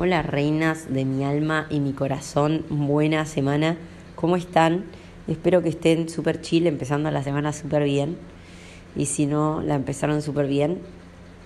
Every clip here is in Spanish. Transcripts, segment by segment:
Hola reinas de mi alma y mi corazón, buena semana, ¿cómo están? Espero que estén súper chill, empezando la semana súper bien. Y si no la empezaron súper bien,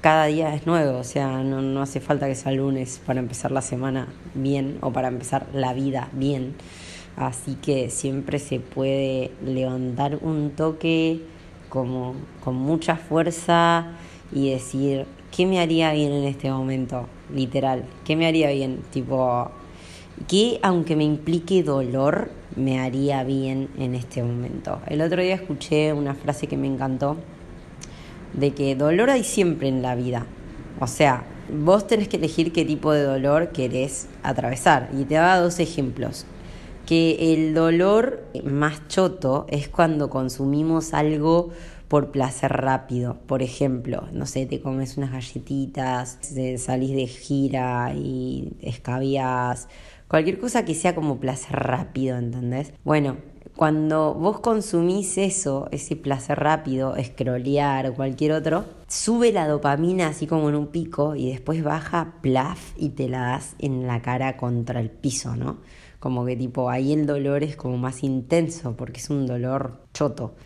cada día es nuevo, o sea, no, no hace falta que sea lunes para empezar la semana bien o para empezar la vida bien. Así que siempre se puede levantar un toque como con mucha fuerza y decir, ¿qué me haría bien en este momento? Literal, ¿qué me haría bien? Tipo, ¿qué aunque me implique dolor me haría bien en este momento? El otro día escuché una frase que me encantó, de que dolor hay siempre en la vida. O sea, vos tenés que elegir qué tipo de dolor querés atravesar. Y te daba dos ejemplos. Que el dolor más choto es cuando consumimos algo por placer rápido. Por ejemplo, no sé, te comes unas galletitas, salís de gira y escabias, cualquier cosa que sea como placer rápido, ¿entendés? Bueno, cuando vos consumís eso, ese placer rápido, scrollear o cualquier otro, sube la dopamina así como en un pico y después baja plaf y te la das en la cara contra el piso, ¿no? Como que tipo ahí el dolor es como más intenso porque es un dolor choto.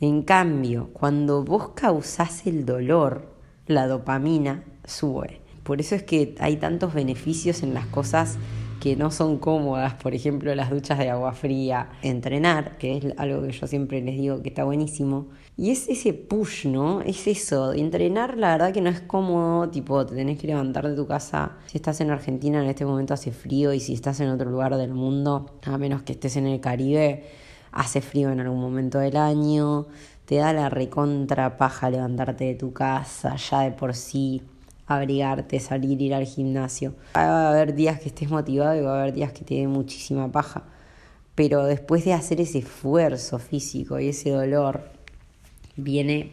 En cambio, cuando vos causás el dolor, la dopamina sube. Por eso es que hay tantos beneficios en las cosas que no son cómodas, por ejemplo las duchas de agua fría, entrenar, que es algo que yo siempre les digo que está buenísimo. Y es ese push, ¿no? Es eso, entrenar la verdad que no es cómodo, tipo te tenés que levantar de tu casa. Si estás en Argentina en este momento hace frío y si estás en otro lugar del mundo, a menos que estés en el Caribe, hace frío en algún momento del año, te da la recontra paja levantarte de tu casa, ya de por sí abrigarte, salir, ir al gimnasio. Va a haber días que estés motivado y va a haber días que te dé muchísima paja. Pero después de hacer ese esfuerzo físico y ese dolor, viene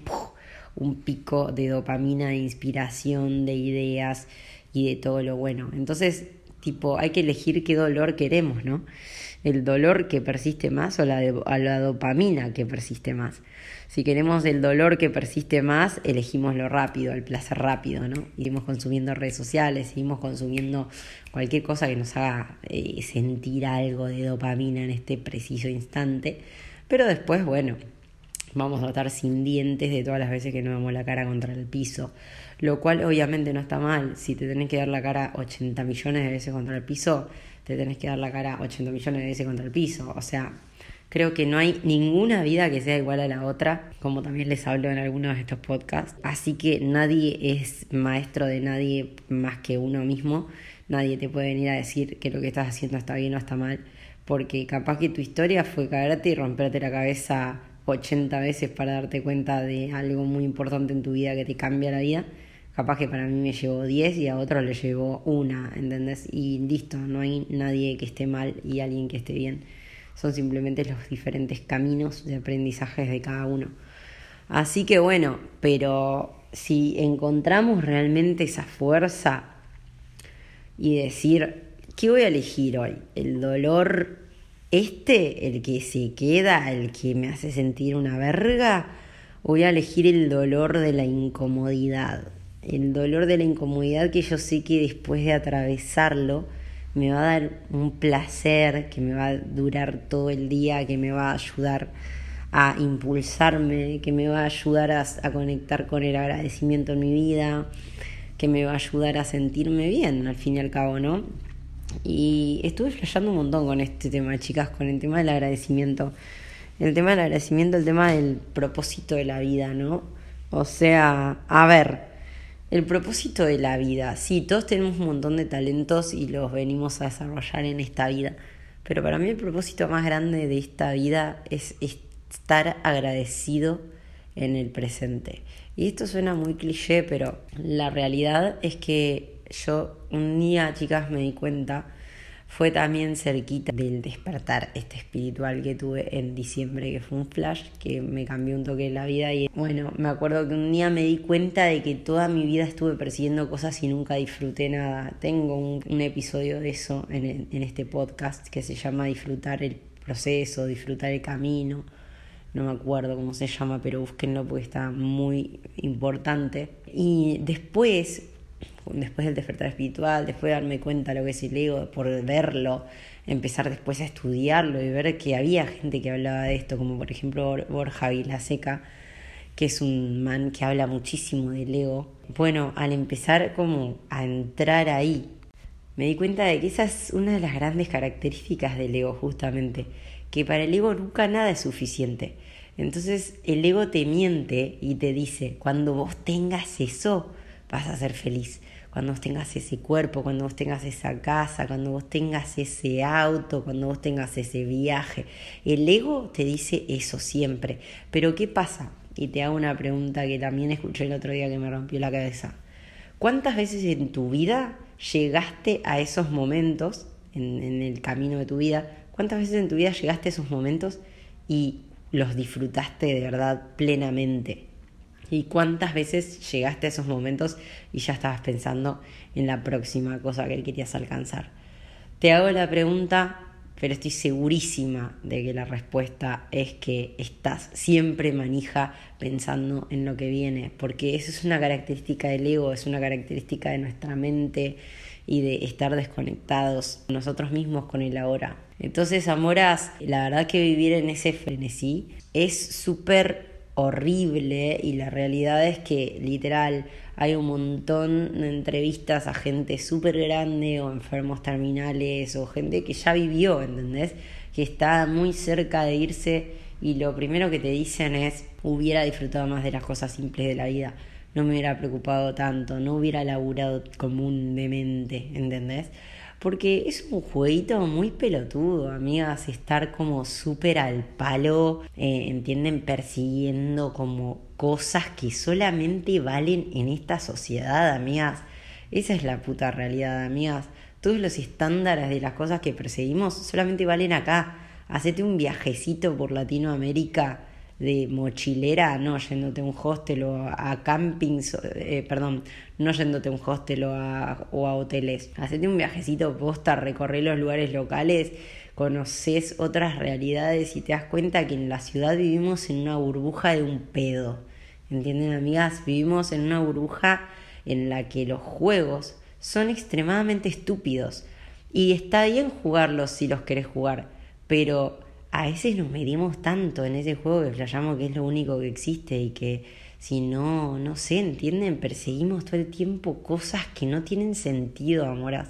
un pico de dopamina, de inspiración, de ideas y de todo lo bueno. Entonces, tipo, hay que elegir qué dolor queremos, ¿no? El dolor que persiste más o la, dopamina que persiste más. Si queremos el dolor que persiste más, elegimos lo rápido, el placer rápido, ¿no? Seguimos consumiendo redes sociales, seguimos consumiendo cualquier cosa que nos haga eh, sentir algo de dopamina en este preciso instante. Pero después, bueno, vamos a estar sin dientes de todas las veces que nos damos la cara contra el piso. Lo cual obviamente no está mal. Si te tenés que dar la cara 80 millones de veces contra el piso, te tenés que dar la cara 80 millones de veces contra el piso. O sea, creo que no hay ninguna vida que sea igual a la otra, como también les hablo en algunos de estos podcasts. Así que nadie es maestro de nadie más que uno mismo. Nadie te puede venir a decir que lo que estás haciendo está bien o está mal, porque capaz que tu historia fue caerte y romperte la cabeza 80 veces para darte cuenta de algo muy importante en tu vida que te cambia la vida capaz que para mí me llevó 10 y a otro le llevó una, ¿entendés? Y listo, no hay nadie que esté mal y alguien que esté bien. Son simplemente los diferentes caminos de aprendizajes de cada uno. Así que bueno, pero si encontramos realmente esa fuerza y decir, ¿qué voy a elegir hoy? ¿El dolor este, el que se queda, el que me hace sentir una verga? voy a elegir el dolor de la incomodidad? El dolor de la incomodidad que yo sé que después de atravesarlo me va a dar un placer que me va a durar todo el día, que me va a ayudar a impulsarme, que me va a ayudar a, conectar con el agradecimiento en mi vida, que me va a ayudar a sentirme bien, al fin y al cabo, ¿no? Y estuve flasheando un montón con este tema, chicas, con el tema del agradecimiento. El tema del agradecimiento, el tema del propósito de la vida, ¿no? O sea, a ver, el propósito de la vida. Sí, todos tenemos un montón de talentos y los venimos a desarrollar en esta vida. Pero para mí el propósito más grande de esta vida es estar agradecido en el presente. Y esto suena muy cliché, pero la realidad es que yo un día, chicas, me di cuenta fue también cerquita del despertar este espiritual que tuve en diciembre, que fue un flash que me cambió un toque de la vida. Y bueno, me acuerdo que un día me di cuenta de que toda mi vida estuve persiguiendo cosas y nunca disfruté nada. Tengo un, episodio de eso en, en este podcast que se llama Disfrutar el proceso, disfrutar el camino. No me acuerdo cómo se llama, pero búsquenlo porque está muy importante. Y después después del despertar espiritual, después de darme cuenta de lo que es el ego, por verlo, empezar después a estudiarlo y ver que había gente que hablaba de esto, como por ejemplo Borja Vilaseca, que es un man que habla muchísimo del ego. Bueno, al empezar como a entrar ahí, me di cuenta de que esa es una de las grandes características del ego justamente, que para el ego nunca nada es suficiente. Entonces el ego te miente y te dice, cuando vos tengas eso, vas a ser feliz cuando vos tengas ese cuerpo, cuando vos tengas esa casa, cuando vos tengas ese auto, cuando vos tengas ese viaje. El ego te dice eso siempre. Pero ¿qué pasa? Y te hago una pregunta que también escuché el otro día que me rompió la cabeza. ¿Cuántas veces en tu vida llegaste a esos momentos, en, en el camino de tu vida, cuántas veces en tu vida llegaste a esos momentos y los disfrutaste de verdad plenamente? Y cuántas veces llegaste a esos momentos y ya estabas pensando en la próxima cosa que querías alcanzar. Te hago la pregunta, pero estoy segurísima de que la respuesta es que estás siempre manija pensando en lo que viene, porque eso es una característica del ego, es una característica de nuestra mente y de estar desconectados nosotros mismos con el ahora. Entonces, Amoras, la verdad que vivir en ese frenesí es súper horrible y la realidad es que literal hay un montón de entrevistas a gente súper grande o enfermos terminales o gente que ya vivió, ¿entendés? Que está muy cerca de irse y lo primero que te dicen es hubiera disfrutado más de las cosas simples de la vida, no me hubiera preocupado tanto, no hubiera laburado comúnmente, ¿entendés? Porque es un jueguito muy pelotudo, amigas, estar como súper al palo, eh, entienden, persiguiendo como cosas que solamente valen en esta sociedad, amigas. Esa es la puta realidad, amigas. Todos los estándares de las cosas que perseguimos solamente valen acá. Hacete un viajecito por Latinoamérica de mochilera, no yéndote a un hostel o a campings, eh, perdón, no yéndote a un hostel o a, hoteles. Hacete un viajecito posta, recorrer los lugares locales, conoces otras realidades y te das cuenta que en la ciudad vivimos en una burbuja de un pedo. ¿Entienden, amigas? Vivimos en una burbuja en la que los juegos son extremadamente estúpidos. Y está bien jugarlos si los querés jugar, pero a veces nos medimos tanto en ese juego que flayamos que es lo único que existe y que si no, no sé, entienden, perseguimos todo el tiempo cosas que no tienen sentido, amoras.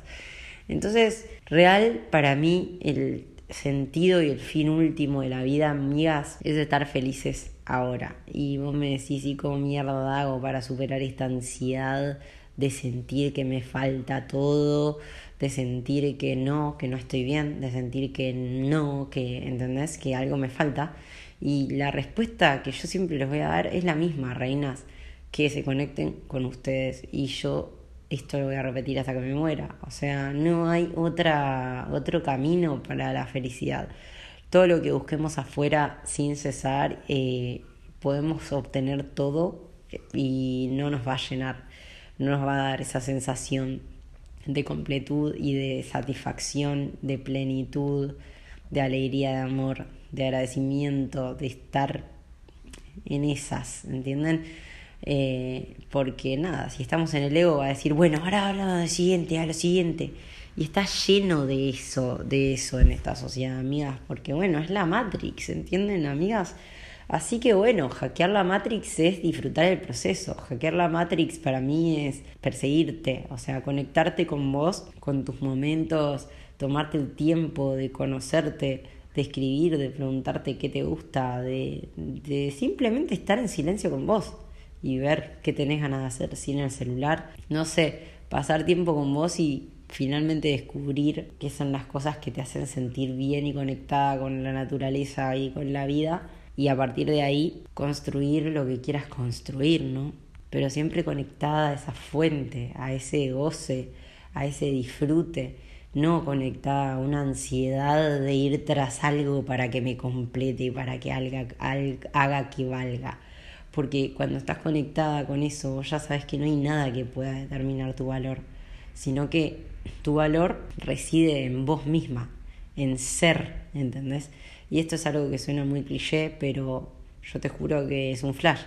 Entonces, real para mí el sentido y el fin último de la vida, amigas, es estar felices ahora. Y vos me decís, ¿y cómo mierda hago para superar esta ansiedad de sentir que me falta todo, de sentir que no, que no estoy bien, de sentir que no, que, ¿entendés? Que algo me falta. Y la respuesta que yo siempre les voy a dar es la misma, reinas, que se conecten con ustedes. Y yo esto lo voy a repetir hasta que me muera. O sea, no hay otra, otro camino para la felicidad. Todo lo que busquemos afuera sin cesar, eh, podemos obtener todo y no nos va a llenar, no nos va a dar esa sensación de completud y de satisfacción, de plenitud, de alegría, de amor, de agradecimiento, de estar en esas, ¿entienden? Eh, porque nada, si estamos en el ego va a decir, bueno, ahora habla lo siguiente, a lo siguiente. Y está lleno de eso, de eso en esta sociedad, amigas, porque bueno, es la Matrix, ¿entienden, amigas? Así que bueno, hackear la Matrix es disfrutar el proceso. Hackear la Matrix para mí es perseguirte, o sea, conectarte con vos, con tus momentos, tomarte el tiempo de conocerte, de escribir, de preguntarte qué te gusta, de, de simplemente estar en silencio con vos y ver qué tenés ganas de hacer sin el celular. No sé, pasar tiempo con vos y finalmente descubrir qué son las cosas que te hacen sentir bien y conectada con la naturaleza y con la vida y a partir de ahí construir lo que quieras construir, ¿no? Pero siempre conectada a esa fuente, a ese goce, a ese disfrute, no conectada a una ansiedad de ir tras algo para que me complete, y para que haga, haga que valga. Porque cuando estás conectada con eso, ya sabes que no hay nada que pueda determinar tu valor, sino que tu valor reside en vos misma, en ser, ¿entendés? Y esto es algo que suena muy cliché, pero yo te juro que es un flash.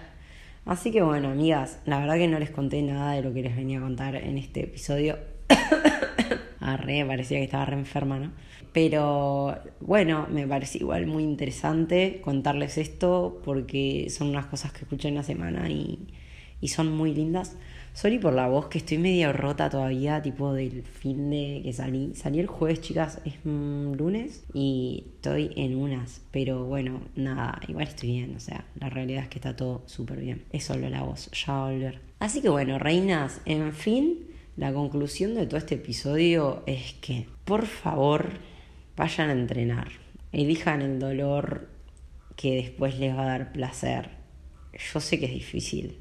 Así que bueno, amigas, la verdad que no les conté nada de lo que les venía a contar en este episodio. Arre, parecía que estaba re enferma, ¿no? Pero bueno, me parece igual muy interesante contarles esto porque son unas cosas que escuché en la semana y, y son muy lindas. Sorry por la voz, que estoy medio rota todavía, tipo del fin de que salí. Salí el jueves, chicas, es lunes y estoy en unas. Pero bueno, nada, igual estoy bien, o sea, la realidad es que está todo súper bien. Es solo la voz, ya va a volver. Así que bueno, reinas, en fin, la conclusión de todo este episodio es que, por favor, vayan a entrenar. Elijan el dolor que después les va a dar placer. Yo sé que es difícil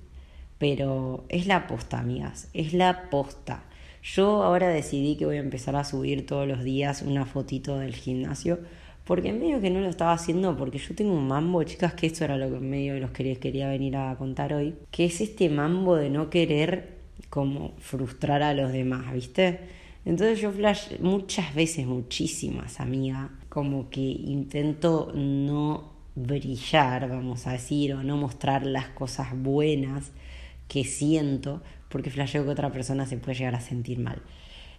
pero es la posta, amigas, es la posta. Yo ahora decidí que voy a empezar a subir todos los días una fotito del gimnasio, porque en medio que no lo estaba haciendo, porque yo tengo un mambo, chicas, que esto era lo que en medio los que quería venir a contar hoy, que es este mambo de no querer como frustrar a los demás, ¿viste? Entonces yo flash muchas veces, muchísimas, amiga, como que intento no brillar, vamos a decir, o no mostrar las cosas buenas que siento porque flasheo que otra persona se puede llegar a sentir mal.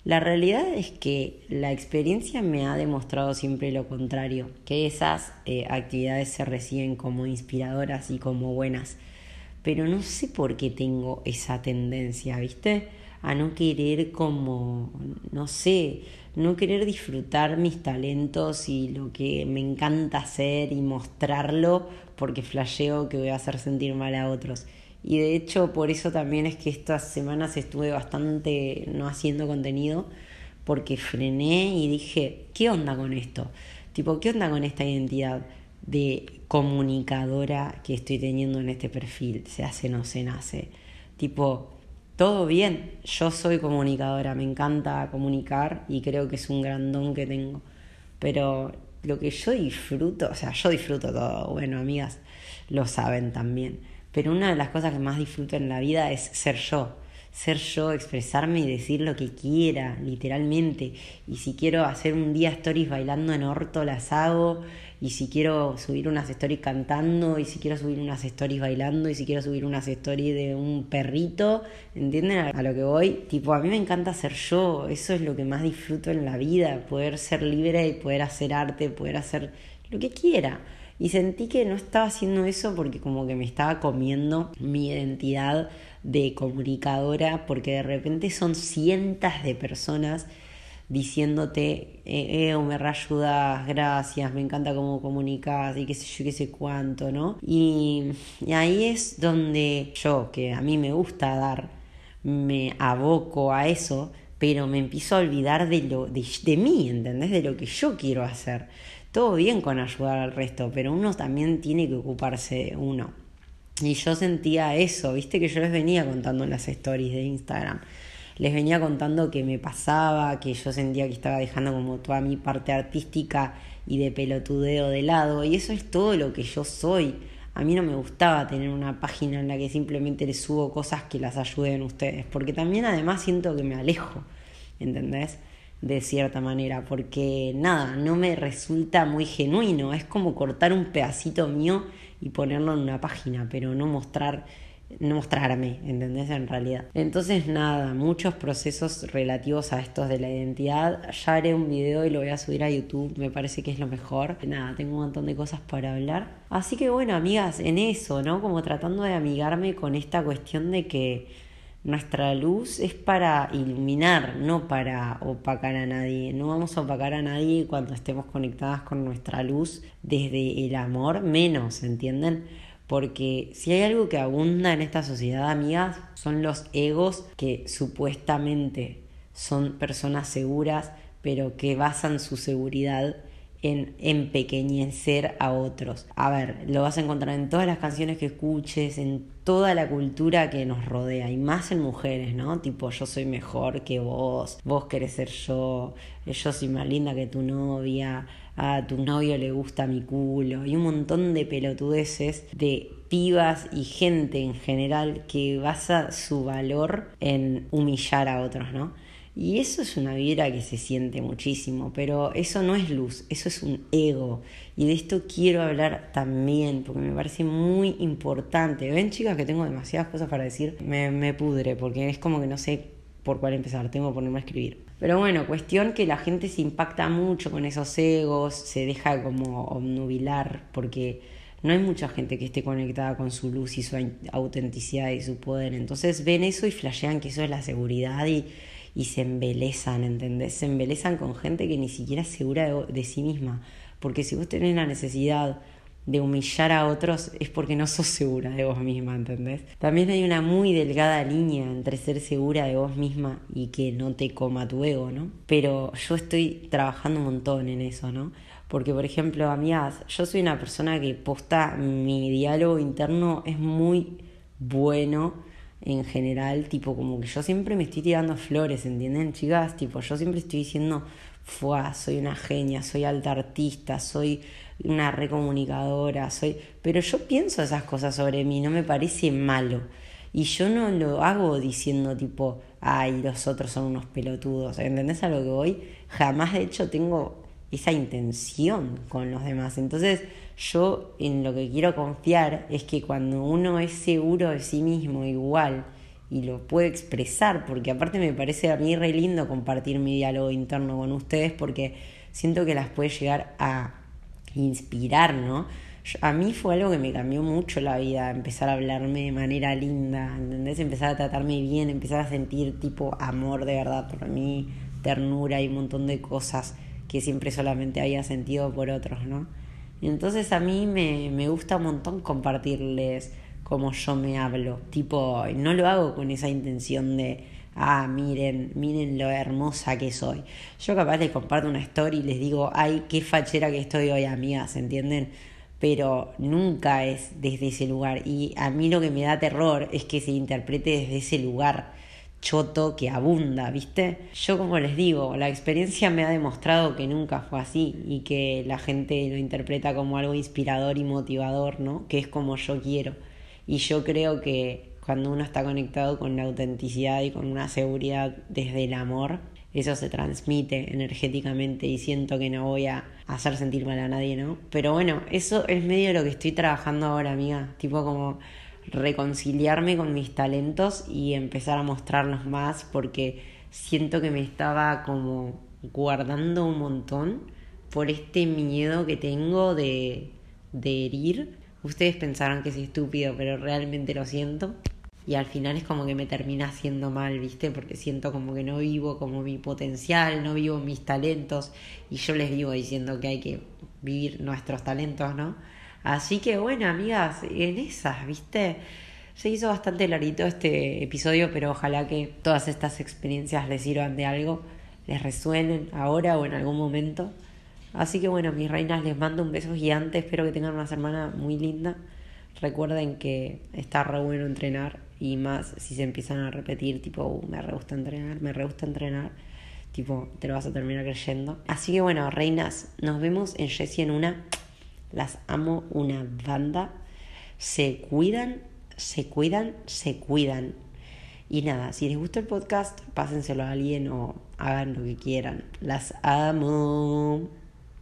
La realidad es que la experiencia me ha demostrado siempre lo contrario, que esas eh, actividades se reciben como inspiradoras y como buenas, pero no sé por qué tengo esa tendencia, ¿viste? A no querer como, no sé, no querer disfrutar mis talentos y lo que me encanta hacer y mostrarlo porque flasheo que voy a hacer sentir mal a otros. Y de hecho por eso también es que estas semanas estuve bastante no haciendo contenido porque frené y dije, ¿qué onda con esto? Tipo, ¿qué onda con esta identidad de comunicadora que estoy teniendo en este perfil? Se hace, no se nace. Tipo, todo bien, yo soy comunicadora, me encanta comunicar y creo que es un gran don que tengo. Pero lo que yo disfruto, o sea, yo disfruto todo, bueno, amigas, lo saben también pero una de las cosas que más disfruto en la vida es ser yo. Ser yo, expresarme y decir lo que quiera, literalmente. Y si quiero hacer un día stories bailando en orto, las hago. Y si quiero subir unas stories cantando, y si quiero subir unas stories bailando, y si quiero subir unas stories de un perrito, ¿entienden a lo que voy? Tipo, a mí me encanta ser yo, eso es lo que más disfruto en la vida, poder ser libre y poder hacer arte, poder hacer lo que quiera. Y sentí que no estaba haciendo eso porque como que me estaba comiendo mi identidad de comunicadora porque de repente son cientos de personas diciéndote, eh, eh me reayudas, gracias, me encanta cómo comunicas y qué sé yo, qué sé cuánto, ¿no? Y, ahí es donde yo, que a mí me gusta dar, me aboco a eso, pero me empiezo a olvidar de, lo, de, de mí, ¿entendés? De lo que yo quiero hacer todo bien con ayudar al resto, pero uno también tiene que ocuparse de uno. Y yo sentía eso, viste que yo les venía contando en las stories de Instagram. Les venía contando que me pasaba, que yo sentía que estaba dejando como toda mi parte artística y de pelotudeo de lado. Y eso es todo lo que yo soy. A mí no me gustaba tener una página en la que simplemente les subo cosas que las ayuden ustedes, porque también además siento que me alejo, ¿entendés? De cierta manera, porque nada, no me resulta muy genuino, es como cortar un pedacito mío y ponerlo en una página, pero no mostrar no mostrarme, ¿entendés? En realidad. Entonces, nada, muchos procesos relativos a estos de la identidad. Ya haré un video y lo voy a subir a YouTube, me parece que es lo mejor. Nada, tengo un montón de cosas para hablar. Así que bueno, amigas, en eso, ¿no? Como tratando de amigarme con esta cuestión de que nuestra luz es para iluminar, no para opacar a nadie. No vamos a opacar a nadie cuando estemos conectadas con nuestra luz desde el amor, menos, ¿entienden? Porque si hay algo que abunda en esta sociedad, amigas, son los egos que supuestamente son personas seguras, pero que basan su seguridad en empequeñecer a otros. A ver, lo vas a encontrar en todas las canciones que escuches, en toda la cultura que nos rodea, y más en mujeres, ¿no? Tipo, yo soy mejor que vos, vos querés ser yo, yo soy más linda que tu novia, a tu novio le gusta mi culo, y un montón de pelotudeces de pibas y gente en general que basa su valor en humillar a otros, ¿no? Y eso es una vibra que se siente muchísimo, pero eso no es luz, eso es un ego. Y de esto quiero hablar también, porque me parece muy importante. Ven chicas que tengo demasiadas cosas para decir, me, me pudre, porque es como que no sé por cuál empezar, tengo que ponerme a escribir. Pero bueno, cuestión que la gente se impacta mucho con esos egos, se deja como obnubilar, porque no hay mucha gente que esté conectada con su luz y su autenticidad y su poder. Entonces ven eso y flashean que eso es la seguridad y y se embelezan, ¿entendés? Se embelezan con gente que ni siquiera es segura de, sí misma. Porque si vos tenés la necesidad de humillar a otros es porque no sos segura de vos misma, ¿entendés? También hay una muy delgada línea entre ser segura de vos misma y que no te coma tu ego, ¿no? Pero yo estoy trabajando un montón en eso, ¿no? Porque, por ejemplo, amigas, yo soy una persona que posta mi diálogo interno es muy bueno en general, tipo como que yo siempre me estoy tirando flores, ¿entienden, chicas? Tipo, yo siempre estoy diciendo, fuá, soy una genia, soy alta artista, soy una recomunicadora, soy... Pero yo pienso esas cosas sobre mí, no me parece malo. Y yo no lo hago diciendo tipo, ay, los otros son unos pelotudos, ¿entendés a lo que voy? Jamás de hecho tengo esa intención con los demás. Entonces, yo en lo que quiero confiar es que cuando uno es seguro de sí mismo igual y lo puede expresar, porque aparte me parece a mí re lindo compartir mi diálogo interno con ustedes porque siento que las puede llegar a inspirar, ¿no? A mí fue algo que me cambió mucho la vida, empezar a hablarme de manera linda, ¿entendés? Empezar a tratarme bien, empezar a sentir tipo amor de verdad por mí, ternura y un montón de cosas que siempre solamente había sentido por otros, ¿no? Entonces a mí me, me gusta un montón compartirles cómo yo me hablo. Tipo, no lo hago con esa intención de, ah, miren, miren lo hermosa que soy. Yo capaz les comparto una story y les digo, ay, qué fachera que estoy hoy, amigas, ¿entienden? Pero nunca es desde ese lugar. Y a mí lo que me da terror es que se interprete desde ese lugar choto que abunda, ¿viste? Yo como les digo, la experiencia me ha demostrado que nunca fue así y que la gente lo interpreta como algo inspirador y motivador, ¿no? Que es como yo quiero. Y yo creo que cuando uno está conectado con la autenticidad y con una seguridad desde el amor, eso se transmite energéticamente y siento que no voy a hacer sentir mal a nadie, ¿no? Pero bueno, eso es medio lo que estoy trabajando ahora, amiga. Tipo como reconciliarme con mis talentos y empezar a mostrarlos más porque siento que me estaba como guardando un montón por este miedo que tengo de, de herir. Ustedes pensarán que es estúpido, pero realmente lo siento. Y al final es como que me termina haciendo mal, ¿viste? Porque siento como que no vivo como mi potencial, no vivo mis talentos. Y yo les digo diciendo que hay que vivir nuestros talentos, ¿no? Así que bueno, amigas, en esas, ¿viste? Se hizo bastante larito este episodio, pero ojalá que todas estas experiencias les sirvan de algo, les resuenen ahora o en algún momento. Así que bueno, mis reinas, les mando un beso gigante, espero que tengan una semana muy linda. Recuerden que está re bueno entrenar y más si se empiezan a repetir, tipo, uh, me re gusta entrenar, me re gusta entrenar, tipo, te lo vas a terminar creyendo. Así que bueno, reinas, nos vemos en Jessie en una. Las amo una banda. Se cuidan, se cuidan, se cuidan. Y nada, si les gusta el podcast, pásenselo a alguien o hagan lo que quieran. Las amo.